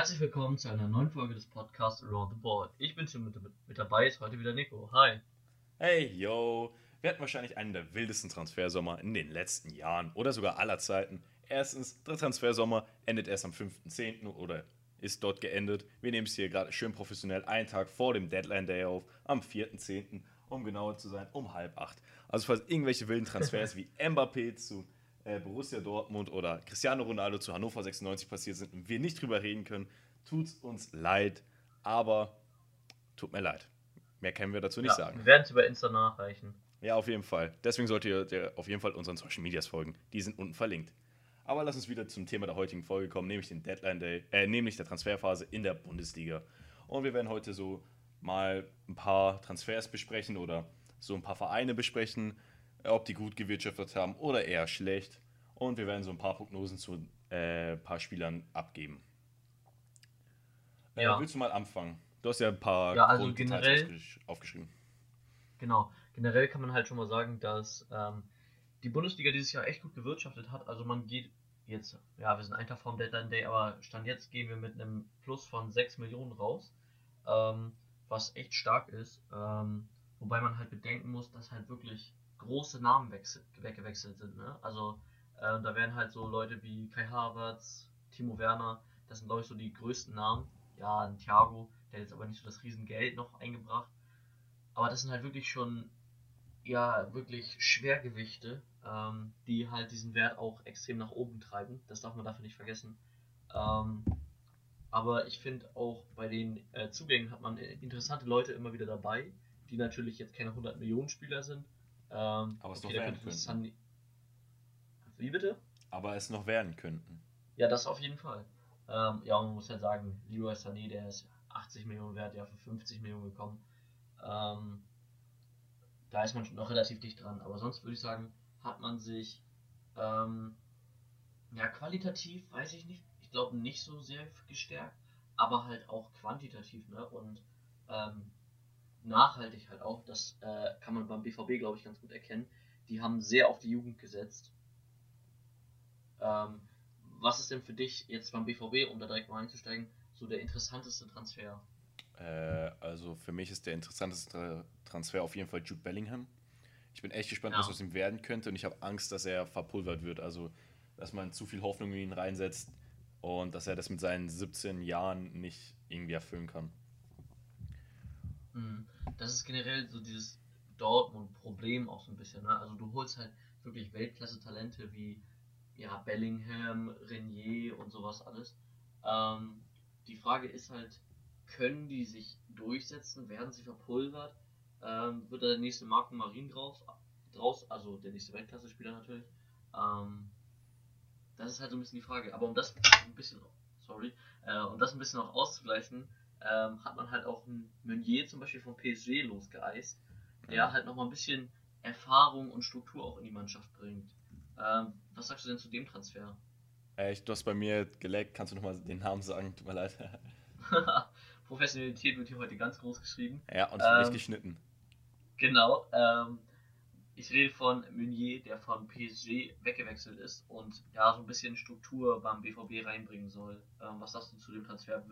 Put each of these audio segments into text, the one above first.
Herzlich willkommen zu einer neuen Folge des Podcasts Around the Ball. Ich bin schon mit, mit, dabei, ist heute wieder Nico. Hi. Hey, yo. Wir hatten wahrscheinlich einen der wildesten Transfersommer in den letzten Jahren oder sogar aller Zeiten. Erstens, der Transfersommer endet erst am 5.10. oder ist dort geendet. Wir nehmen es hier gerade schön professionell einen Tag vor dem Deadline Day auf, am 4.10., um genauer zu sein, um halb acht. Also falls irgendwelche wilden Transfers wie Mbappé zu Borussia Dortmund oder Cristiano Ronaldo zu Hannover 96 passiert sind und wir nicht drüber reden können, tut uns leid, aber tut mir leid. Mehr können wir dazu nicht ja, sagen. Wir werden es über Insta nachreichen. Ja, auf jeden Fall. Deswegen solltet ihr auf jeden Fall unseren Social Medias folgen. Die sind unten verlinkt. Aber lass uns wieder zum Thema der heutigen Folge kommen, nämlich den Deadline Day, äh, nämlich der Transferphase in der Bundesliga. Und wir werden heute so mal ein paar Transfers besprechen oder so ein paar Vereine besprechen, ob die gut gewirtschaftet haben oder eher schlecht. Und wir werden so ein paar Prognosen zu ein äh, paar Spielern abgeben. Äh, Ja. Willst du mal anfangen? Du hast ja ein paar Ja, also generell- aufgesch- aufgeschrieben. Genau. Generell kann man halt schon mal sagen, dass ähm, die Bundesliga dieses Jahr echt gut gewirtschaftet hat. Also man geht jetzt, ja, wir sind ein Tag vorm Deadline Day, aber Stand jetzt gehen wir mit einem Plus von 6 Millionen raus, ähm, was echt stark ist. Ähm, wobei man halt bedenken muss, dass halt wirklich große Namen wechsel weggewechselt sind. Ne? Also äh, da werden halt so Leute wie Kai Havertz, Timo Werner, das sind glaube ich so die größten Namen. Ja, ein Thiago, der jetzt aber nicht so das Riesengeld noch eingebracht. Aber das sind halt wirklich schon, ja, wirklich Schwergewichte, ähm, die halt diesen Wert auch extrem nach oben treiben. Das darf man dafür nicht vergessen. Ähm, aber ich finde auch bei den äh, Zugängen hat man äh, interessante Leute immer wieder dabei, die natürlich jetzt keine 100 Millionen Spieler sind. Ähm, Aber es okay, noch werden könnte könnten. Sunny- Wie bitte? Aber es noch werden könnten. Ja, das auf jeden Fall. Ähm, ja, man muss ja sagen, Leroy Sané, der ist 80 Millionen wert, ja für 50 Millionen gekommen. Ähm, da ist man schon noch relativ dicht dran. Aber sonst würde ich sagen, hat man sich ähm, ja qualitativ, weiß ich nicht, ich glaube nicht so sehr gestärkt, aber halt auch quantitativ, ne? Und ähm, nachhaltig halt auch, das äh, kann man beim BVB, glaube ich, ganz gut erkennen. Die haben sehr auf die Jugend gesetzt. Ähm, was ist denn für dich jetzt beim BVB, um da direkt mal einzusteigen, so der interessanteste Transfer? Äh, also für mich ist der interessanteste Tra- Transfer auf jeden Fall Jude Bellingham. Ich bin echt gespannt, Ja. was aus ihm werden könnte und ich habe Angst, dass er verpulvert wird. Also, dass man zu viel Hoffnung in ihn reinsetzt und dass er das mit seinen 17 Jahren nicht irgendwie erfüllen kann. Mhm. Das ist generell so dieses Dortmund-Problem auch so ein bisschen. Ne? Also du holst halt wirklich Weltklasse-Talente wie ja, Bellingham, Renier und sowas alles. Ähm, die Frage ist halt, können die sich durchsetzen? Werden sie verpulvert? Ähm, wird da der nächste Marco Marin draus, draus? Also der nächste Weltklasse-Spieler natürlich. Ähm, das ist halt so ein bisschen die Frage. Aber um das ein bisschen, sorry, äh, um das ein bisschen auch auszugleichen, ähm, hat man halt auch einen Meunier zum Beispiel vom PSG losgeeist, der halt nochmal ein bisschen Erfahrung und Struktur auch in die Mannschaft bringt. Ähm, was sagst du denn zu dem Transfer? Äh, ich, du hast bei mir geleckt, kannst du nochmal den Namen sagen? Tut mir leid. Professionalität wird hier heute ganz groß geschrieben. ja, und Ähm, nicht geschnitten. Genau. Ähm, ich rede von Meunier, der von PSG weggewechselt ist und ja so ein bisschen Struktur beim BVB reinbringen soll. Ähm, was sagst du zu dem Transfer?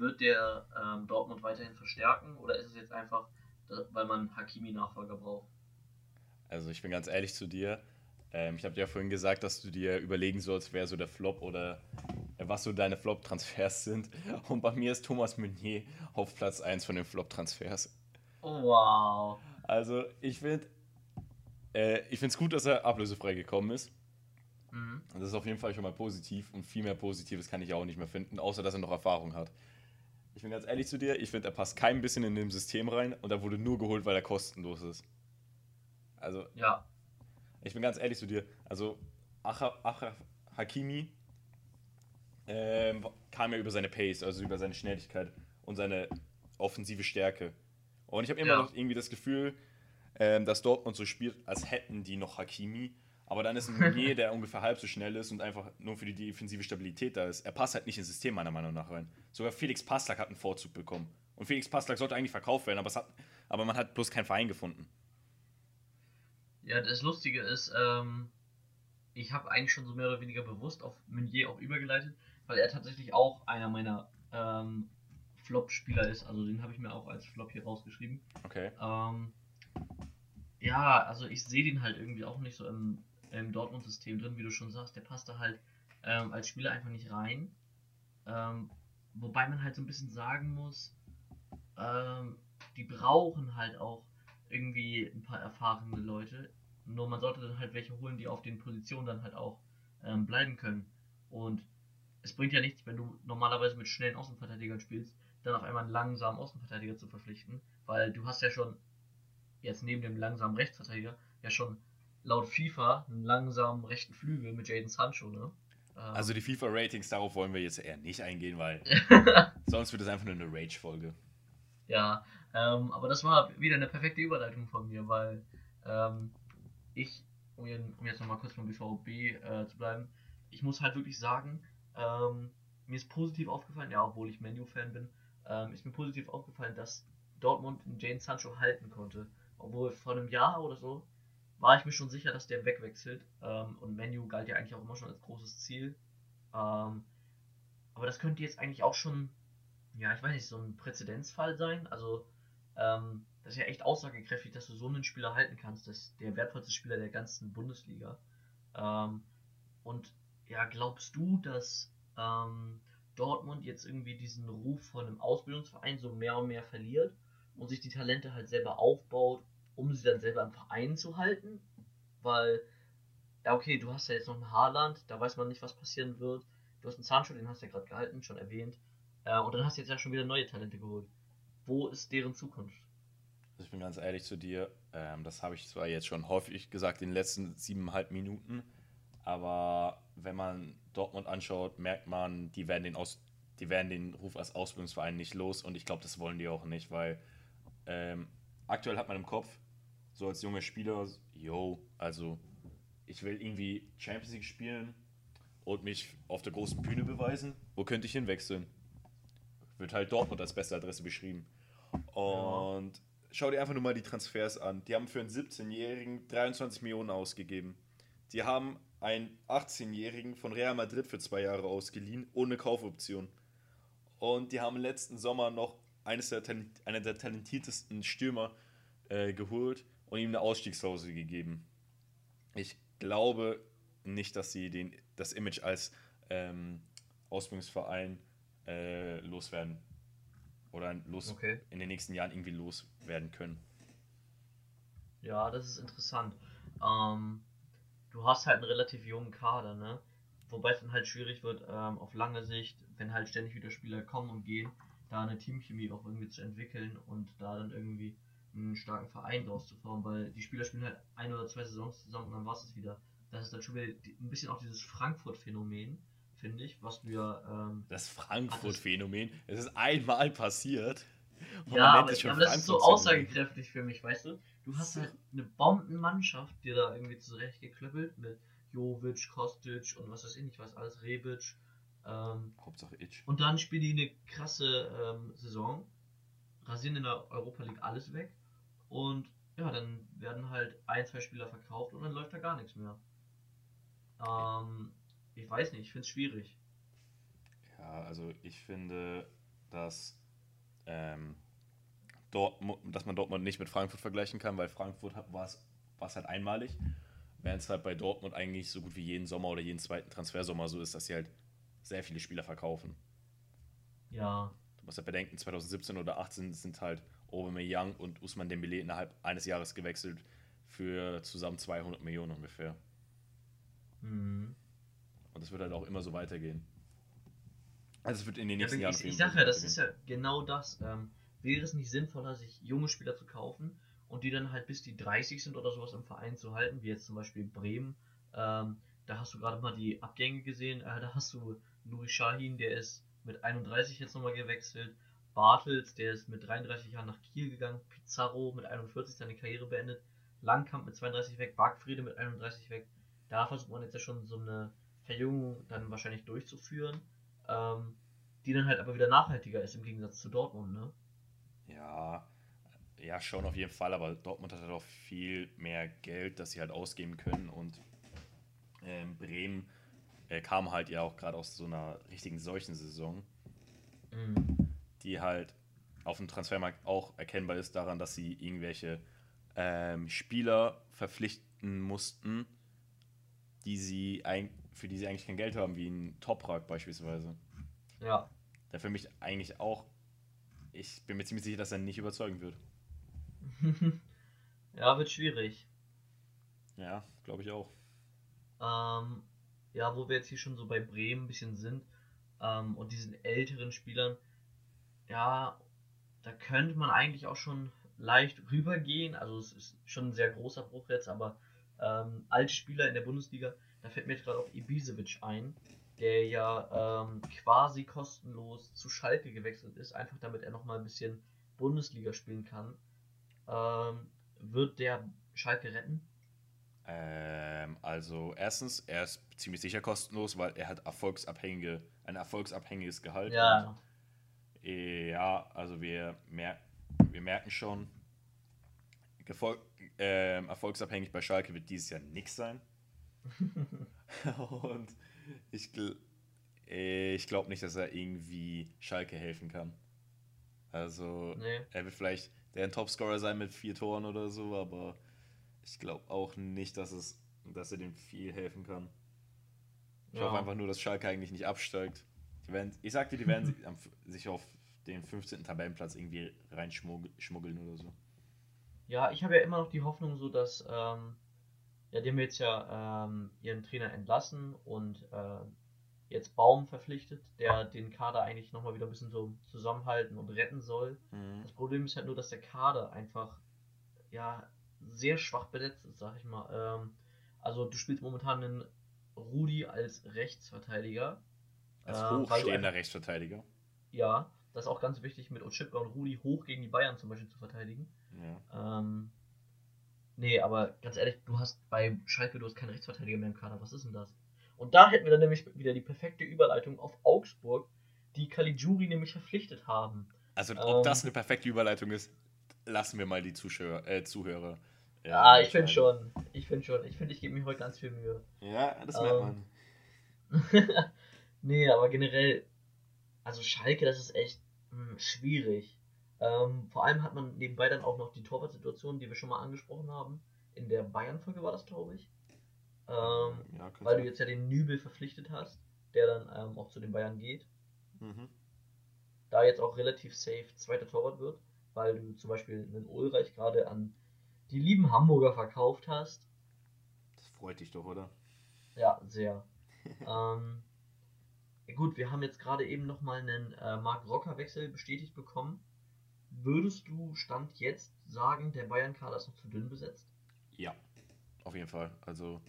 Wird der ähm, Dortmund weiterhin verstärken oder ist es jetzt einfach, weil man Hakimi-Nachfolger braucht? Also ich bin ganz ehrlich zu dir. Ähm, ich habe dir ja vorhin gesagt, dass du dir überlegen sollst, wer so der Flop oder äh, was so deine Flop-Transfers sind. Und bei mir ist Thomas Meunier auf Platz 1 von den Flop-Transfers. Oh, wow. Also ich finde äh, ich finde es gut, dass er ablösefrei gekommen ist. Mhm. Das ist auf jeden Fall schon mal positiv und viel mehr Positives kann ich auch nicht mehr finden, außer dass er noch Erfahrung hat. Ich bin ganz ehrlich zu dir, ich finde, er passt kein bisschen in dem System rein und er wurde nur geholt, weil er kostenlos ist. Also Ja, ich bin ganz ehrlich zu dir. Also, Achraf Hakimi ähm, kam ja über seine Pace, also über seine Schnelligkeit und seine offensive Stärke. Und ich habe immer Ja. noch irgendwie das Gefühl, ähm, dass Dortmund so spielt, als hätten die noch Hakimi. Aber dann ist ein Meunier, der ungefähr halb so schnell ist und einfach nur für die defensive Stabilität da ist. Er passt halt nicht ins System, meiner Meinung nach, rein. Sogar Felix Passlack hat einen Vorzug bekommen. Und Felix Passlack sollte eigentlich verkauft werden, aber, hat, aber man hat bloß keinen Verein gefunden. Ja, das Lustige ist, ähm, ich habe eigentlich schon so mehr oder weniger bewusst auf Meunier auch übergeleitet, weil er tatsächlich auch einer meiner ähm, Flop-Spieler ist. Also den habe ich mir auch als Flop hier rausgeschrieben. Okay. Ähm, ja, also ich sehe den halt irgendwie auch nicht so im, im Dortmund-System drin, wie du schon sagst. Der passt da halt ähm, als Spieler einfach nicht rein. Ähm, wobei man halt so ein bisschen sagen muss, ähm, die brauchen halt auch irgendwie ein paar erfahrene Leute. Nur man sollte dann halt welche holen, die auf den Positionen dann halt auch ähm, bleiben können. Und es bringt ja nichts, wenn du normalerweise mit schnellen Außenverteidigern spielst, dann auf einmal einen langsamen Außenverteidiger zu verpflichten, weil du hast ja schon jetzt neben dem langsamen Rechtsverteidiger ja schon laut FIFA einen langsamen rechten Flügel mit Jaden Sancho, ne? Ähm, also die FIFA-Ratings, darauf wollen wir jetzt eher nicht eingehen, weil sonst wird es einfach nur eine Rage-Folge. Ja, ähm, aber das war wieder eine perfekte Überleitung von mir, weil ähm, ich, um, jetzt nochmal kurz beim BVB äh, zu bleiben, ich muss halt wirklich sagen, ähm, mir ist positiv aufgefallen, ja, obwohl ich Menu-Fan bin, ähm, ist mir positiv aufgefallen, dass Dortmund Jane Sancho halten konnte. Obwohl vor einem Jahr oder so war ich mir schon sicher, dass der wegwechselt. Ähm, und Menu galt ja eigentlich auch immer schon als großes Ziel. Ähm, aber das könnte jetzt eigentlich auch schon, ja, ich weiß nicht, so ein Präzedenzfall sein. Also, ähm, das ist ja echt aussagekräftig, dass du so einen Spieler halten kannst. Das ist der wertvollste Spieler der ganzen Bundesliga. Ähm, und ja, glaubst du, dass ähm, Dortmund jetzt irgendwie diesen Ruf von einem Ausbildungsverein so mehr und mehr verliert und sich die Talente halt selber aufbaut, um sie dann selber im Verein zu halten? Weil, ja, okay, du hast ja jetzt noch ein Haarland, da weiß man nicht, was passieren wird. Du hast einen Zahnschutz, den hast du ja gerade gehalten, schon erwähnt. Äh, und dann hast du jetzt ja schon wieder neue Talente geholt. Wo ist deren Zukunft? Also ich bin ganz ehrlich zu dir, ähm, das habe ich zwar jetzt schon häufig gesagt in den letzten siebeneinhalb Minuten, aber wenn man Dortmund anschaut, merkt man, die werden den, Aus die werden den Ruf als Ausbildungsverein nicht los und ich glaube, das wollen die auch nicht, weil ähm, aktuell hat man im Kopf, so als junger Spieler, yo, also ich will irgendwie Champions League spielen und mich auf der großen Bühne beweisen. Wo könnte ich hinwechseln? Wird halt Dortmund als beste Adresse beschrieben. Und ja. schau dir einfach nur mal die Transfers an. Die haben für einen 17-Jährigen 23 Millionen ausgegeben. Die haben einen 18-Jährigen von Real Madrid für zwei Jahre ausgeliehen, ohne Kaufoption. Und die haben letzten Sommer noch eines der, einer der talentiertesten Stürmer äh, geholt und ihm eine Ausstiegsklausel gegeben. Ich glaube nicht, dass sie den, das Image als ähm, Ausbildungsverein äh, loswerden. Oder los okay. in den nächsten Jahren irgendwie loswerden können. Ja, das ist interessant. Ähm, du hast halt einen relativ jungen Kader, ne? Wobei es dann halt schwierig wird, ähm, auf lange Sicht, wenn halt ständig wieder Spieler kommen und gehen, da eine Teamchemie auch irgendwie zu entwickeln und da dann irgendwie einen starken Verein draus zu formen, weil die Spieler spielen halt ein oder zwei Saisons zusammen und dann war es wieder. Das ist dann schon wieder ein bisschen auch dieses Frankfurt-Phänomen, finde ich, was ja. Ähm, das Frankfurt-Phänomen, es ist einmal passiert. Ja, aber, aber das ist so aussagekräftig für mich, weißt du? Du hast halt eine Bombenmannschaft, die da irgendwie zurechtgeklöppelt mit Jovic, Kostic und was weiß ich nicht was, alles Rebic. Ähm, Hauptsache Itch. Und dann spielen die eine krasse ähm, Saison, rasieren in der Europa League alles weg und ja, dann werden halt ein, zwei Spieler verkauft und dann läuft da gar nichts mehr. Ähm, ich weiß nicht, ich finde es schwierig. Ja, also ich finde, dass ähm, Dortmund, dass man Dortmund nicht mit Frankfurt vergleichen kann, weil Frankfurt war es halt einmalig. Während es halt bei Dortmund eigentlich so gut wie jeden Sommer oder jeden zweiten Transfersommer so ist, dass sie halt sehr viele Spieler verkaufen. Ja. Du musst ja bedenken, 2017 oder 2018 sind halt Aubameyang und Usman Dembele innerhalb eines Jahres gewechselt für zusammen 200 Millionen ungefähr. Mhm. Und das wird halt auch immer so weitergehen. Also es wird in den nächsten ja, Jahren. Ich, ich sage ja, das ist ja genau das. Ähm, wäre es nicht sinnvoller, sich junge Spieler zu kaufen und die dann halt bis die 30 sind oder sowas im Verein zu halten, wie jetzt zum Beispiel Bremen. Ähm, da hast du gerade mal die Abgänge gesehen. Äh, da hast du Nuri Shahin, der ist mit 31 jetzt nochmal gewechselt. Bartels, der ist mit 33 Jahren nach Kiel gegangen. Pizarro mit 41 seine Karriere beendet. Langkamp mit 32 weg. Bargfriede mit 31 weg. Da versucht man jetzt ja schon so eine Verjüngung dann wahrscheinlich durchzuführen. Ähm, die dann halt aber wieder nachhaltiger ist im Gegensatz zu Dortmund, ne? Ja, ja, schon auf jeden Fall, aber Dortmund hat halt auch viel mehr Geld, das sie halt ausgeben können und Ähm, Bremen äh, kam halt ja auch gerade aus so einer richtigen Seuchensaison, Mhm. die halt auf dem Transfermarkt auch erkennbar ist daran, dass sie irgendwelche ähm, Spieler verpflichten mussten, die sie für die sie eigentlich kein Geld haben, wie ein Toprak beispielsweise. Ja. Der für mich eigentlich auch, ich bin mir ziemlich sicher, dass er nicht überzeugen wird. ja, wird schwierig. Ja, glaube ich auch. Ähm, ja, wo wir jetzt hier schon so bei Bremen ein bisschen sind ähm, und diesen älteren Spielern, ja, da könnte man eigentlich auch schon leicht rübergehen. Also es ist schon ein sehr großer Bruch jetzt, aber ähm, alte Spieler in der Bundesliga, da fällt mir gerade auch Ibisevic ein, der ja ähm, quasi kostenlos zu Schalke gewechselt ist, einfach damit er nochmal ein bisschen Bundesliga spielen kann. Ähm, wird der Schalke retten? Ähm, also erstens, er ist ziemlich sicher kostenlos, weil er hat erfolgsabhängige, ein erfolgsabhängiges Gehalt. Ja, Und, äh, ja, also wir, mer wir merken schon, Gefol ähm, erfolgsabhängig bei Schalke wird dieses Jahr nichts sein. Und ich, gl äh, ich glaube nicht, dass er irgendwie Schalke helfen kann. Also nee. er wird vielleicht der Topscorer sein mit vier Toren oder so, aber ich glaube auch nicht, dass es, dass er dem viel helfen kann. Ich Ja. hoffe einfach nur, dass Schalke eigentlich nicht absteigt. Die werden, ich sagte, die werden sich, auf den 15. Tabellenplatz irgendwie reinschmuggeln oder so. Ja, ich habe ja immer noch die Hoffnung, so dass, ähm, ja, die haben jetzt ja ähm, ihren Trainer entlassen und ähm, jetzt Baum verpflichtet, der den Kader eigentlich nochmal wieder ein bisschen so zusammenhalten und retten soll. Das Problem ist halt nur, dass der Kader einfach, ja, sehr schwach besetzt ist, sag ich mal. Ähm, also du spielst momentan einen Rudi als Rechtsverteidiger. Als Ähm, hochstehender einfach- Rechtsverteidiger. Ja, das ist auch ganz wichtig, mit Ochipka und Rudi hoch gegen die Bayern zum Beispiel zu verteidigen. Ja. Ähm, nee, aber ganz ehrlich, du hast bei Schalke, du hast keinen Rechtsverteidiger mehr im Kader. Was ist denn das? Und da hätten wir dann nämlich wieder die perfekte Überleitung auf Augsburg, die Caligiuri nämlich verpflichtet haben. Also ob das Ähm. eine perfekte Überleitung ist, lassen wir mal die Zuschauer, äh, Zuhörer. äh, Ja, ich finde schon. Ich finde schon. Ich finde, ich gebe mir heute ganz viel Mühe. Ja, das Ähm. merkt man. nee, aber generell, also Schalke, das ist echt hm, schwierig. Ähm, vor allem hat man nebenbei dann auch noch die Torwartsituation, die wir schon mal angesprochen haben. In der Bayern-Folge war das, glaube ich. Ähm, ja, weil du jetzt ja den Nübel verpflichtet hast, der dann ähm, auch zu den Bayern geht. Mhm. Da jetzt auch relativ safe zweiter Torwart wird, weil du zum Beispiel einen Ulreich gerade an die lieben Hamburger verkauft hast. Das freut dich doch, oder? Ja, sehr. ähm, gut, wir haben jetzt gerade eben nochmal einen äh, Marc Rocker-Wechsel bestätigt bekommen. Würdest du Stand jetzt sagen, der Bayern-Kader ist noch zu dünn besetzt? Ja, auf jeden Fall. Also,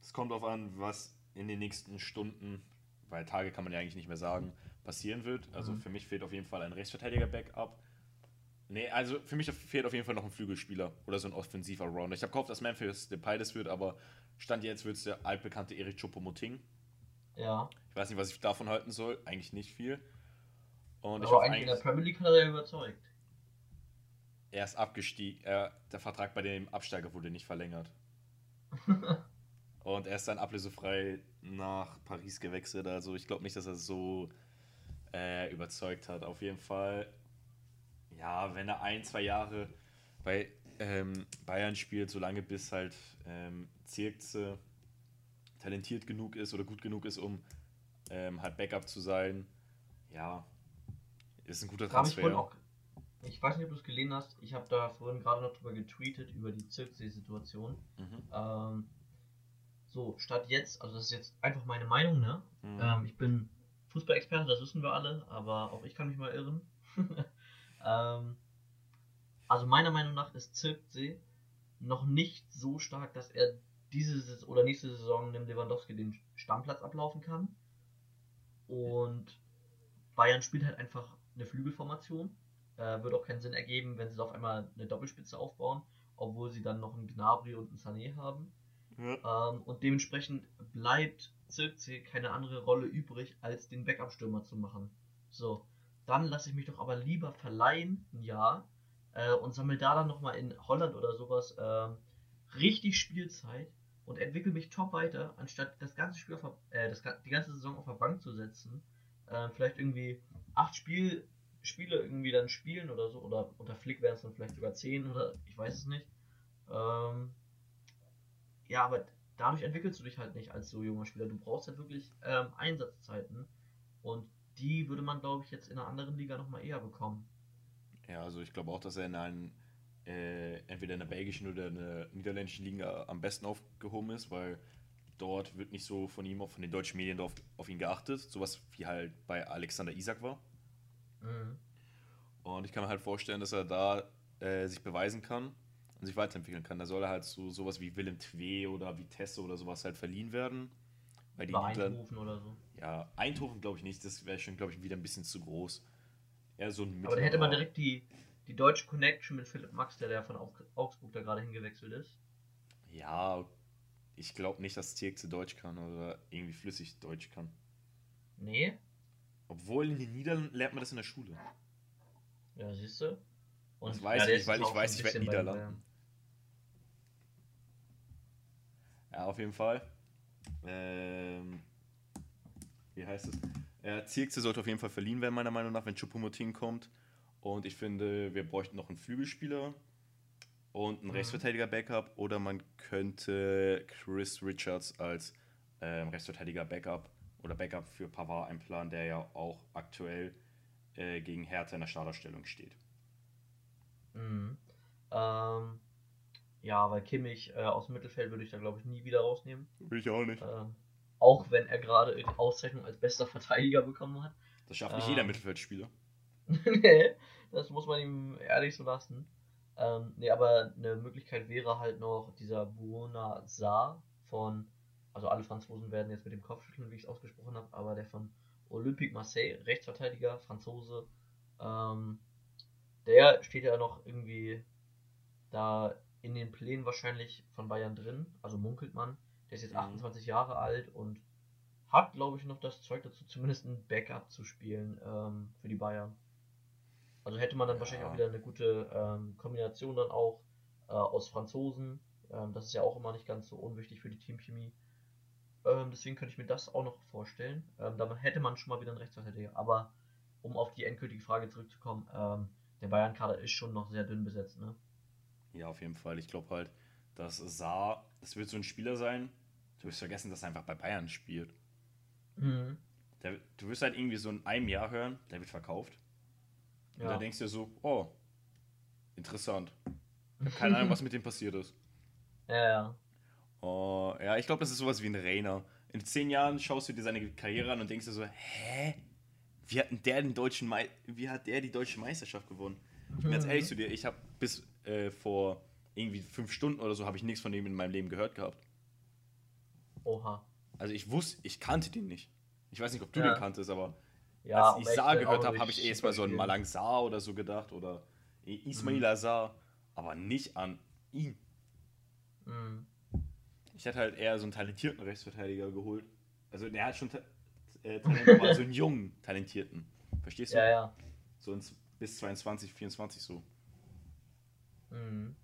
es kommt darauf an, was in den nächsten Stunden, weil Tage kann man ja eigentlich nicht mehr sagen, passieren wird. Also, Mhm. für mich fehlt auf jeden Fall ein Rechtsverteidiger-Backup. Nee, also für mich fehlt auf jeden Fall noch ein Flügelspieler oder so ein offensiver Rounder. Ich habe gehofft, dass Memphis Depay das wird, aber Stand jetzt wird es der altbekannte Erik Choupo-Moting. Ja. Ich weiß nicht, was ich davon halten soll. Eigentlich nicht viel. Und ich aber hoffe eigentlich in der Premier League hat er ja überzeugt. er ist abgestiegen. Er, der Vertrag bei dem Absteiger wurde nicht verlängert. Und er ist dann ablösefrei nach Paris gewechselt. Also ich glaube nicht, dass er so äh, überzeugt hat. Auf jeden Fall, ja, wenn er ein, zwei Jahre bei ähm, Bayern spielt, solange bis halt ähm, Zirkze talentiert genug ist oder gut genug ist, um ähm, halt Backup zu sein, ja, ist ein guter habe ich Transfer. auch. Ich weiß nicht, ob du es gelesen hast. Ich habe da vorhin gerade noch drüber getweetet, über die Zirksee-Situation. Mhm. Ähm, so, statt jetzt, also das ist jetzt einfach meine Meinung, ne? Mhm. Ähm, ich bin Fußballexperte, das wissen wir alle, aber auch ich kann mich mal irren. ähm, also meiner Meinung nach ist Zirksee noch nicht so stark, dass er diese oder nächste Saison dem Lewandowski den Stammplatz ablaufen kann. Und Bayern spielt halt einfach eine Flügelformation. Äh, wird auch keinen Sinn ergeben, wenn sie auf einmal eine Doppelspitze aufbauen, obwohl sie dann noch einen Gnabry und einen Sané haben. Ja. Ähm, und dementsprechend bleibt Zirkzee keine andere Rolle übrig, als den Backup-Stürmer zu machen. So, dann lasse ich mich doch aber lieber verleihen, Jahr, äh, und sammle da dann nochmal in Holland oder sowas ähm, richtig Spielzeit, und entwickle mich top weiter, anstatt das ganze Spiel auf, äh, das, die ganze Saison auf der Bank zu setzen. Äh, vielleicht irgendwie acht Spiel, Spiele irgendwie dann spielen oder so, oder unter Flick wären es dann vielleicht sogar zehn oder ich weiß es nicht. Ähm, ja, aber dadurch entwickelst du dich halt nicht als so junger Spieler. Du brauchst halt wirklich ähm, Einsatzzeiten und die würde man, glaube ich, jetzt in einer anderen Liga nochmal eher bekommen. Ja, also ich glaube auch, dass er in einem äh, entweder in der belgischen oder in der niederländischen Liga am besten aufgehoben ist, weil dort wird nicht so von ihm, von den deutschen Medien auf, auf ihn geachtet, sowas wie halt bei Alexander Isak war. Mhm. Und ich kann mir halt vorstellen, dass er da äh, sich beweisen kann und sich weiterentwickeln kann. Da soll er halt so sowas wie Willem Twee oder Vitesse oder sowas halt verliehen werden. Weil die Eindhoven oder so. Ja, Eindhoven glaube ich nicht, das wäre schon, glaube ich, wieder ein bisschen zu groß. Eher so ein Aber da hätte man direkt die, die deutsche Connection mit Philipp Max, der, der von Augsburg da gerade hingewechselt ist. Ja, ich glaube nicht, dass Zirkze Deutsch kann oder irgendwie flüssig Deutsch kann. Nee. Obwohl in den Niederlanden lernt man das in der Schule. Ja, siehst du? Und das weiß ja, ich nicht, weil ich weiß, ich werde Niederlanden. Ja, auf jeden Fall. Ähm, wie heißt es? Ja, Zirkze sollte auf jeden Fall verliehen werden, meiner Meinung nach, wenn Chupomoting kommt. Und ich finde, wir bräuchten noch einen Flügelspieler und einen mhm. Rechtsverteidiger-Backup. Oder man könnte Chris Richards als ähm, Rechtsverteidiger-Backup oder Backup für Pavard einplanen, der ja auch aktuell äh, gegen Hertha in der Starterstellung steht. Mhm. Ähm, ja, weil Kimmich äh, aus dem Mittelfeld würde ich da glaube ich nie wieder rausnehmen. Will ich auch nicht. Ähm, auch wenn er gerade die Auszeichnung als bester Verteidiger bekommen hat. Das schafft nicht ähm, jeder Mittelfeldspieler. nee, das muss man ihm ehrlich so lassen. Ähm, nee, aber eine Möglichkeit wäre halt noch dieser Buona Saar von, also alle Franzosen werden jetzt mit dem Kopf schütteln, wie ich es ausgesprochen habe, aber der von Olympique Marseille, Rechtsverteidiger, Franzose, ähm, der steht ja noch irgendwie da in den Plänen wahrscheinlich von Bayern drin, also munkelt man. Der ist jetzt 28 mhm. Jahre alt und hat, glaube ich, noch das Zeug dazu, zumindest ein Backup zu spielen ähm, für die Bayern. Also hätte man dann ja. wahrscheinlich auch wieder eine gute ähm, Kombination dann auch äh, aus Franzosen. Ähm, das ist ja auch immer nicht ganz so unwichtig für die Teamchemie. Ähm, deswegen könnte ich mir das auch noch vorstellen. Ähm, da hätte man schon mal wieder einen Rechtsverteidiger. Aber um auf die endgültige Frage zurückzukommen, ähm, der Bayern-Kader ist schon noch sehr dünn besetzt, ne? Ja, auf jeden Fall. Ich glaube halt, dass Saar, das wird so ein Spieler sein, du wirst vergessen, dass er einfach bei Bayern spielt. Mhm. Der, du wirst halt irgendwie so in einem Jahr hören, der wird verkauft. Und ja. da denkst du dir so, oh, interessant. Ich habe keine Ahnung, was mit dem passiert ist. Ja, ja. Oh, ja, ich glaube, das ist sowas wie ein Rainer. In zehn Jahren schaust du dir seine Karriere an und denkst dir so, hä? Wie hat der den deutschen Me wie hat der die deutsche Meisterschaft gewonnen? Ich bin ganz ehrlich zu dir, ich habe bis äh, vor irgendwie fünf Stunden oder so habe ich nichts von dem in meinem Leben gehört gehabt. Oha. Also ich wusste, ich kannte den nicht. Ich weiß nicht, ob du ja. den kanntest, aber ja, als ich Saar gehört habe, habe ich erst mal so an Malang Saar oder so gedacht oder Ismail mhm. Saar, aber nicht an ihn. Mhm. Ich hätte halt eher so einen talentierten Rechtsverteidiger geholt. Also der hat schon ta äh, Talent, aber so einen jungen, talentierten. Verstehst du? Ja, ja. So ins, bis 22, 24 so. Mhm.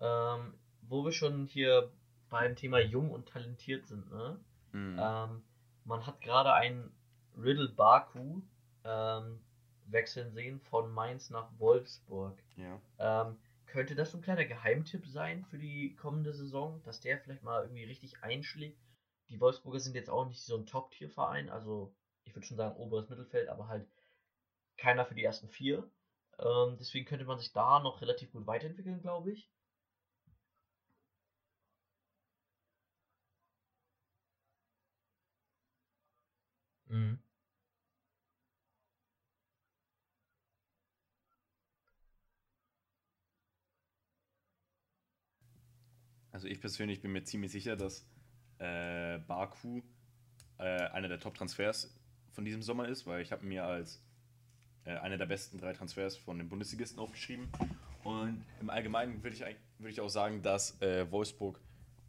Ähm, wo wir schon hier beim Thema jung und talentiert sind, ne? Mhm. Ähm, man hat gerade einen Riddle Baku ähm, wechseln sehen von Mainz nach Wolfsburg. Ja. Ähm, könnte das so ein kleiner Geheimtipp sein für die kommende Saison, dass der vielleicht mal irgendwie richtig einschlägt? Die Wolfsburger sind jetzt auch nicht so ein Top-Tier-Verein, also ich würde schon sagen oberes Mittelfeld, aber halt keiner für die ersten vier. Ähm, deswegen könnte man sich da noch relativ gut weiterentwickeln, glaube ich. Mhm. Also ich persönlich bin mir ziemlich sicher, dass äh, Baku äh, einer der Top-Transfers von diesem Sommer ist, weil ich habe mir als äh, einer der besten drei Transfers von den Bundesligisten aufgeschrieben. Und im Allgemeinen würde ich, würd ich auch sagen, dass äh, Wolfsburg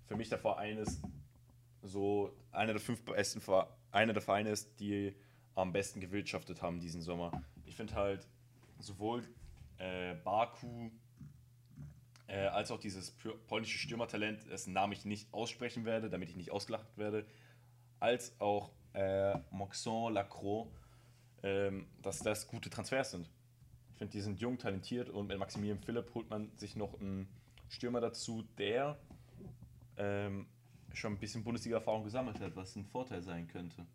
für mich der Verein ist, so einer der fünf besten einer der Vereine ist, die am besten gewirtschaftet haben diesen Sommer. Ich finde halt sowohl äh, Baku äh, als auch dieses polnische Stürmertalent, dessen Namen ich nicht aussprechen werde, damit ich nicht ausgelacht werde, als auch äh, Moxon Lacroix, ähm, dass das gute Transfers sind. Ich finde, die sind jung, talentiert und mit Maximilian Philipp holt man sich noch einen Stürmer dazu, der ähm, schon ein bisschen Bundesliga-Erfahrung gesammelt hat, was ein Vorteil sein könnte.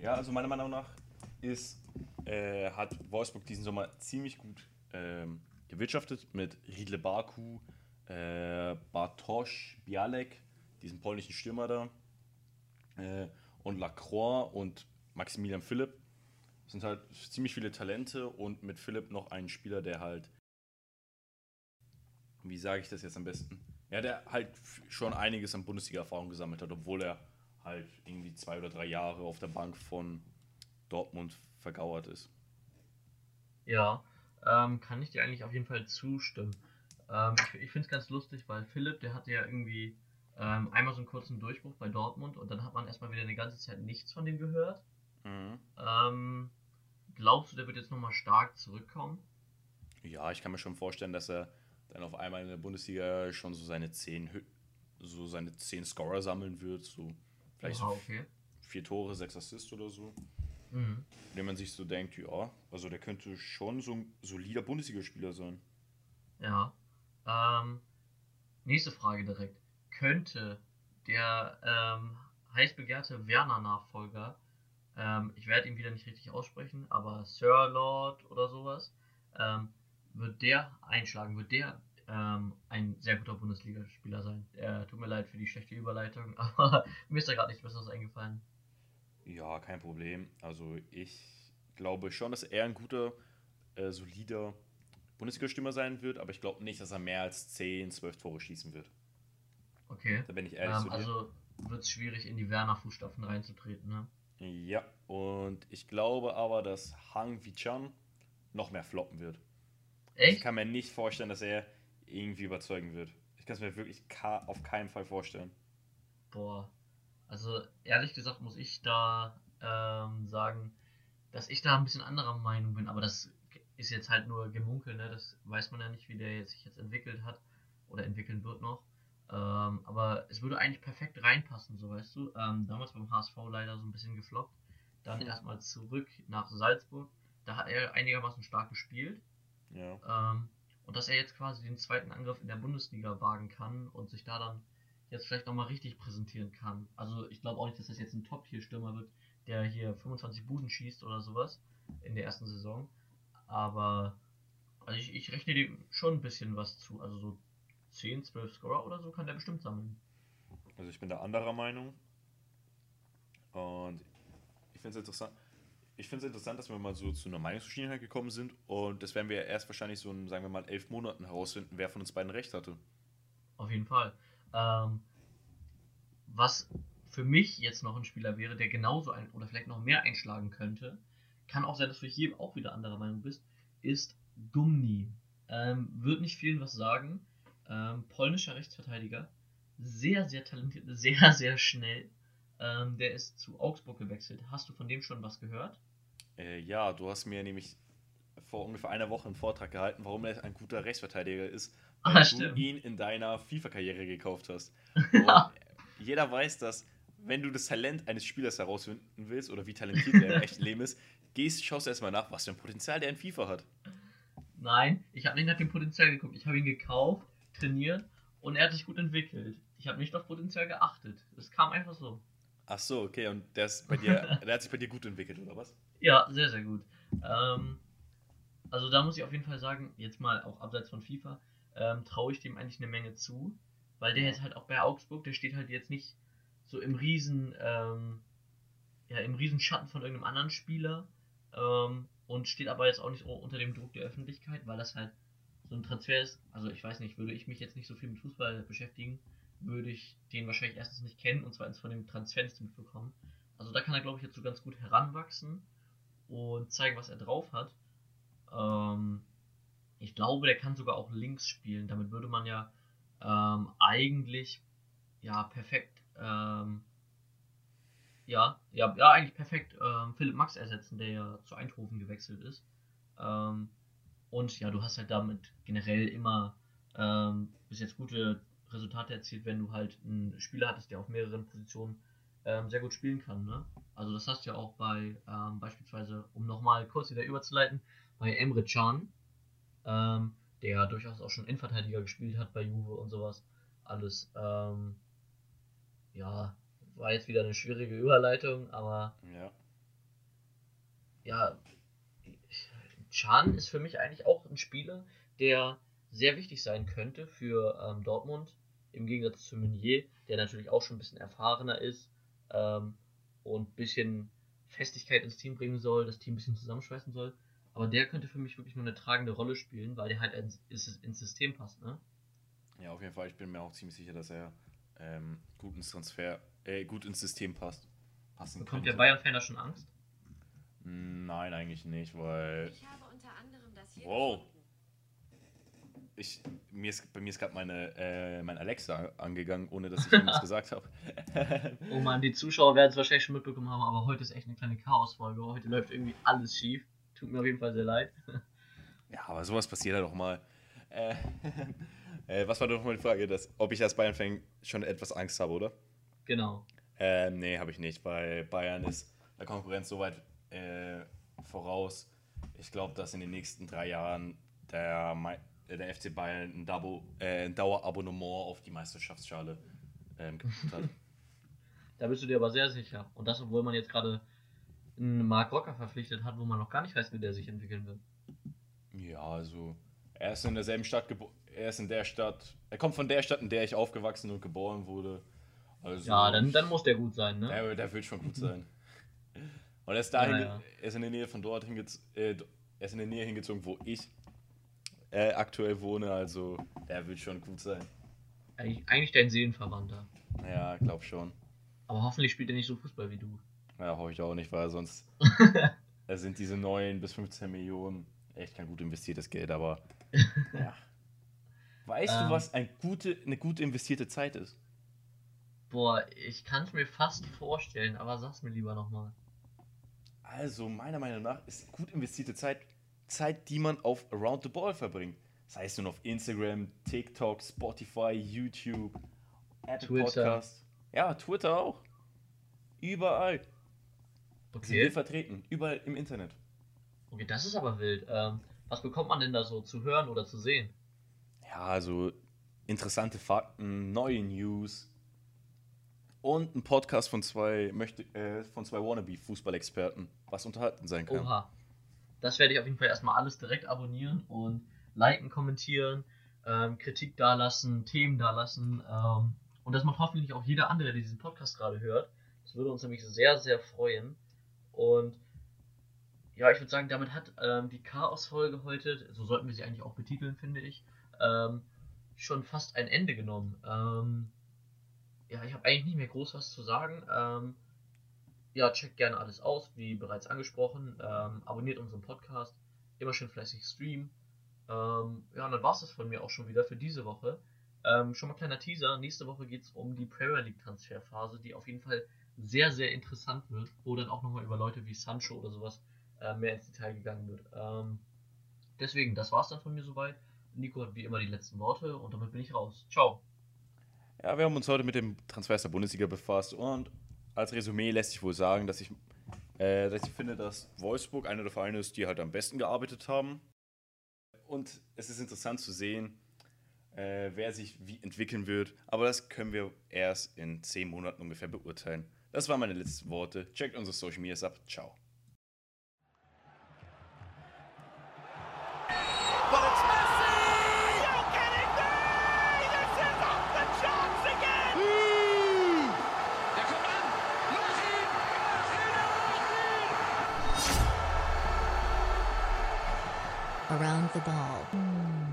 Ja, also meiner Meinung nach ist, äh, hat Wolfsburg diesen Sommer ziemlich gut ähm, gewirtschaftet mit Riedle Baku, äh, Bartosz Bialek, diesen polnischen Stürmer da, äh, und Lacroix und Maximilian Philipp. Das sind halt ziemlich viele Talente und mit Philipp noch einen Spieler, der halt, wie sage ich das jetzt am besten? Ja, der halt schon einiges an Bundesliga-Erfahrung gesammelt hat, obwohl er halt irgendwie zwei oder drei Jahre auf der Bank von Dortmund vergauert ist. Ja, ähm, kann ich dir eigentlich auf jeden Fall zustimmen. Ähm, ich ich finde es ganz lustig, weil Philipp, der hatte ja irgendwie ähm, einmal so einen kurzen Durchbruch bei Dortmund und dann hat man erstmal wieder eine ganze Zeit nichts von dem gehört. Mhm. Ähm, glaubst du, der wird jetzt nochmal stark zurückkommen? Ja, ich kann mir schon vorstellen, dass er dann auf einmal in der Bundesliga schon so seine zehn, so seine zehn Scorer sammeln wird. So Vielleicht Aha, okay. vier Tore, sechs Assists oder so. Mhm. Wenn man sich so denkt, ja, also der könnte schon so ein solider Bundesligaspieler sein. Ja. Ähm, nächste Frage direkt. Könnte der ähm, heiß begehrte Werner-Nachfolger, ähm, ich werde ihn wieder nicht richtig aussprechen, aber Sir Lord oder sowas, ähm, wird der einschlagen? Wird der ähm, ein sehr guter Bundesligaspieler sein. Er tut mir leid für die schlechte Überleitung, aber mir ist da gerade nichts Besseres eingefallen. Ja, kein Problem. Also ich glaube schon, dass er ein guter, äh, solider Bundesliga-Stürmer sein wird, aber ich glaube nicht, dass er mehr als 10, 12 Tore schießen wird. Okay. Da bin ich ehrlich ähm, Also wird es schwierig, in die Werner-Fußstapfen reinzutreten, ne? Ja, und ich glaube aber, dass Hang Vichan noch mehr floppen wird. Echt? Ich kann mir nicht vorstellen, dass er irgendwie überzeugen wird. Ich kann es mir wirklich auf keinen Fall vorstellen. Boah. Also ehrlich gesagt muss ich da ähm, sagen, dass ich da ein bisschen anderer Meinung bin, aber das ist jetzt halt nur Gemunkel, ne? Das weiß man ja nicht, wie der sich jetzt entwickelt hat oder entwickeln wird noch. Ähm, aber es würde eigentlich perfekt reinpassen, so weißt du. Ähm, damals beim HSV leider so ein bisschen gefloppt. Dann ja. erstmal zurück nach Salzburg. Da hat er einigermaßen stark gespielt. Ja. Ähm, und dass er jetzt quasi den zweiten Angriff in der Bundesliga wagen kann und sich da dann jetzt vielleicht nochmal richtig präsentieren kann. Also ich glaube auch nicht, dass das jetzt ein Top-Tier-Stürmer wird, der hier 25 Buden schießt oder sowas in der ersten Saison. Aber also ich, ich rechne dem schon ein bisschen was zu. Also so 10, 12 Scorer oder so kann der bestimmt sammeln. Also ich bin da anderer Meinung. Und ich finde es interessant ich finde es interessant, dass wir mal so zu einer Meinungsverschiedenheit gekommen sind und das werden wir erst wahrscheinlich so in, sagen wir mal, elf Monaten herausfinden, wer von uns beiden recht hatte. Auf jeden Fall. Ähm, was für mich jetzt noch ein Spieler wäre, der genauso ein oder vielleicht noch mehr einschlagen könnte, kann auch sein, dass du hier auch wieder anderer Meinung bist, ist Gumni. Ähm, wird nicht vielen was sagen. Ähm, polnischer Rechtsverteidiger. Sehr, sehr talentiert, sehr, sehr schnell. Ähm, der ist zu Augsburg gewechselt. Hast du von dem schon was gehört? Äh, ja, du hast mir nämlich vor ungefähr einer Woche einen Vortrag gehalten, warum er ein guter Rechtsverteidiger ist, weil ah, du stimmt. ihn in deiner FIFA-Karriere gekauft hast. Und jeder weiß, dass wenn du das Talent eines Spielers herausfinden willst oder wie talentiert er im echten Leben ist, gehst, schaust du erstmal nach, was für ein Potenzial der in FIFA hat. Nein, ich habe nicht nach dem Potenzial geguckt. Ich habe ihn gekauft, trainiert und er hat sich gut entwickelt. Ich habe nicht auf Potenzial geachtet. Es kam einfach so. Ach so, okay. Und der, ist bei dir, der hat sich bei dir gut entwickelt, oder was? Ja, sehr, sehr gut. Ähm, also da muss ich auf jeden Fall sagen, jetzt mal auch abseits von FIFA, ähm, traue ich dem eigentlich eine Menge zu. Weil der jetzt halt auch bei Augsburg, der steht halt jetzt nicht so im riesen, ähm, ja, im riesen Schatten von irgendeinem anderen Spieler. Ähm, und steht aber jetzt auch nicht unter dem Druck der Öffentlichkeit, weil das halt so ein Transfer ist. Also ich weiß nicht, würde ich mich jetzt nicht so viel mit Fußball beschäftigen, würde ich den wahrscheinlich erstens nicht kennen und zweitens von dem Transfer nicht mitbekommen. Also da kann er, glaube ich, jetzt so ganz gut heranwachsen und zeigen, was er drauf hat. Ähm, ich glaube, der kann sogar auch links spielen. Damit würde man ja ähm, eigentlich ja perfekt ähm, Ja, ja, ja, eigentlich perfekt ähm, Philipp Max ersetzen, der ja zu Eindhoven gewechselt ist. Ähm, und ja, du hast halt damit generell immer ähm, bis jetzt gute Resultate erzielt, wenn du halt einen Spieler hattest, der auf mehreren Positionen ähm, sehr gut spielen kann. Ne? Also das hast du ja auch bei ähm, beispielsweise, um nochmal kurz wieder überzuleiten, bei Emre Can, ähm, der durchaus auch schon Innenverteidiger gespielt hat bei Juve und sowas. Alles, ähm, ja, war jetzt wieder eine schwierige Überleitung, aber Ja. ja, Can ist für mich eigentlich auch ein Spieler, der sehr wichtig sein könnte für ähm, Dortmund, im Gegensatz zu Meunier, der natürlich auch schon ein bisschen erfahrener ist ähm, und ein bisschen Festigkeit ins Team bringen soll, das Team ein bisschen zusammenschweißen soll. Aber der könnte für mich wirklich nur eine tragende Rolle spielen, weil der halt ins, ins System passt, ne? Ja, auf jeden Fall. Ich bin mir auch ziemlich sicher, dass er ähm, gut ins Transfer, äh, gut ins System passt. Passen Bekommt der könnte. Bayern-Fan da schon Angst? Nein, eigentlich nicht, weil Ich habe unter anderem das hier Wow. ich, mir ist, bei mir ist gerade meine, äh, mein Alexa angegangen, ohne dass ich ihm das gesagt habe. Oh man, die Zuschauer werden es wahrscheinlich schon mitbekommen haben, aber heute ist echt eine kleine Chaosfolge. Heute läuft irgendwie alles schief. Tut mir auf jeden Fall sehr leid. ja, aber sowas passiert ja doch mal. Äh, äh, was war doch mal die Frage, dass, ob ich als Bayern-Fan schon etwas Angst habe, oder? Genau. Ähm, nee, habe ich nicht, weil Bayern ist der Konkurrenz so weit äh, voraus. Ich glaube, dass in den nächsten drei Jahren der, äh, der FC Bayern ein, Double, äh, ein Dauerabonnement auf die Meisterschaftsschale ähm, hat. Da bist du dir aber sehr sicher. Und das, obwohl man jetzt gerade einen Mark Rocker verpflichtet hat, wo man noch gar nicht weiß, wie der sich entwickeln wird. ja, also er ist in derselben Stadt geboren. Er ist in der Stadt. Er kommt von der Stadt, in der ich aufgewachsen und geboren wurde. Also, Ja, dann, dann muss der gut sein, ne? Der, der wird schon gut sein. Und er ist dahin, Ja, ge- ja. er ist in der Nähe von dort hingezogen, äh, er ist in der Nähe hingezogen, wo ich äh, aktuell wohne, also der wird schon gut sein. Eigentlich, eigentlich dein Seelenverwandter. Ja, glaub schon. Aber hoffentlich spielt er nicht so Fußball wie du. Ja, hoffe ich auch nicht, weil sonst sind diese 9 bis 15 Millionen echt kein gut investiertes Geld, aber ja. Weißt Ähm. du, was ein gute, eine gut investierte Zeit ist? Boah, ich kann es mir fast vorstellen, aber sag's mir lieber nochmal. Also, meiner Meinung nach ist gut investierte Zeit Zeit, die man auf Around the Ball verbringt. Sei es nun auf Instagram, TikTok, Spotify, YouTube, Apple Twitter. Podcast. Ja, Twitter auch. Überall sind wir Okay. vertreten. Überall im Internet. Okay, das ist aber wild. Ähm, was bekommt man denn da so zu hören oder zu sehen? Ja, also interessante Fakten, neue News und ein Podcast von zwei, möchte, äh, von zwei Wannabe-Fußballexperten, was unterhalten sein kann. Oha. Das werde ich auf jeden Fall erstmal alles direkt abonnieren und liken, kommentieren, ähm, Kritik dalassen, Themen dalassen. Ähm, und das macht hoffentlich auch jeder andere, der diesen Podcast gerade hört. Das würde uns nämlich sehr, sehr freuen. Und ja, ich würde sagen, damit hat ähm, die Chaos-Folge heute, so sollten wir sie eigentlich auch betiteln, finde ich, ähm, schon fast ein Ende genommen. Ja, ich habe eigentlich nicht mehr groß was zu sagen. Ähm, ja, checkt gerne alles aus, wie bereits angesprochen. Ähm, abonniert unseren Podcast. Immer schön fleißig streamen. Ähm, ja, und dann war es das von mir auch schon wieder für diese Woche. Ähm, schon mal kleiner Teaser. Nächste Woche geht es um die Premier League Transferphase, die auf jeden Fall sehr, sehr interessant wird, wo dann auch nochmal über Leute wie Sancho oder sowas äh, mehr ins Detail gegangen wird. Ähm, deswegen, das war's dann von mir soweit. Nico hat wie immer die letzten Worte und damit bin ich raus. Ciao. Ja, wir haben uns heute mit dem Transfers der Bundesliga befasst und als Resümee lässt sich wohl sagen, dass ich, äh, dass ich finde, dass Wolfsburg einer der Vereine ist, die halt am besten gearbeitet haben. Und es ist interessant zu sehen, äh, wer sich wie entwickeln wird. Aber das können wir erst in zehn Monaten ungefähr beurteilen. Das waren meine letzten Worte. Checkt unsere Social Medias ab. Ciao. the ball. Hmm.